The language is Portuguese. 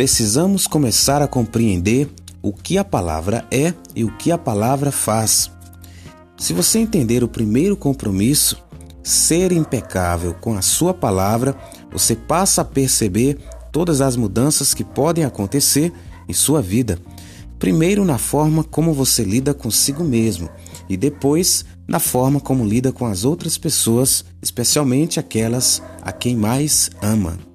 precisamos começar a compreender o que a palavra é e o que a palavra faz. Se você entender o primeiro compromisso, ser impecável com a sua palavra, você passa a perceber todas as mudanças que podem acontecer em sua vida. Primeiro, na forma como você lida consigo mesmo, e depois, na forma como lida com as outras pessoas, especialmente aquelas a quem mais ama.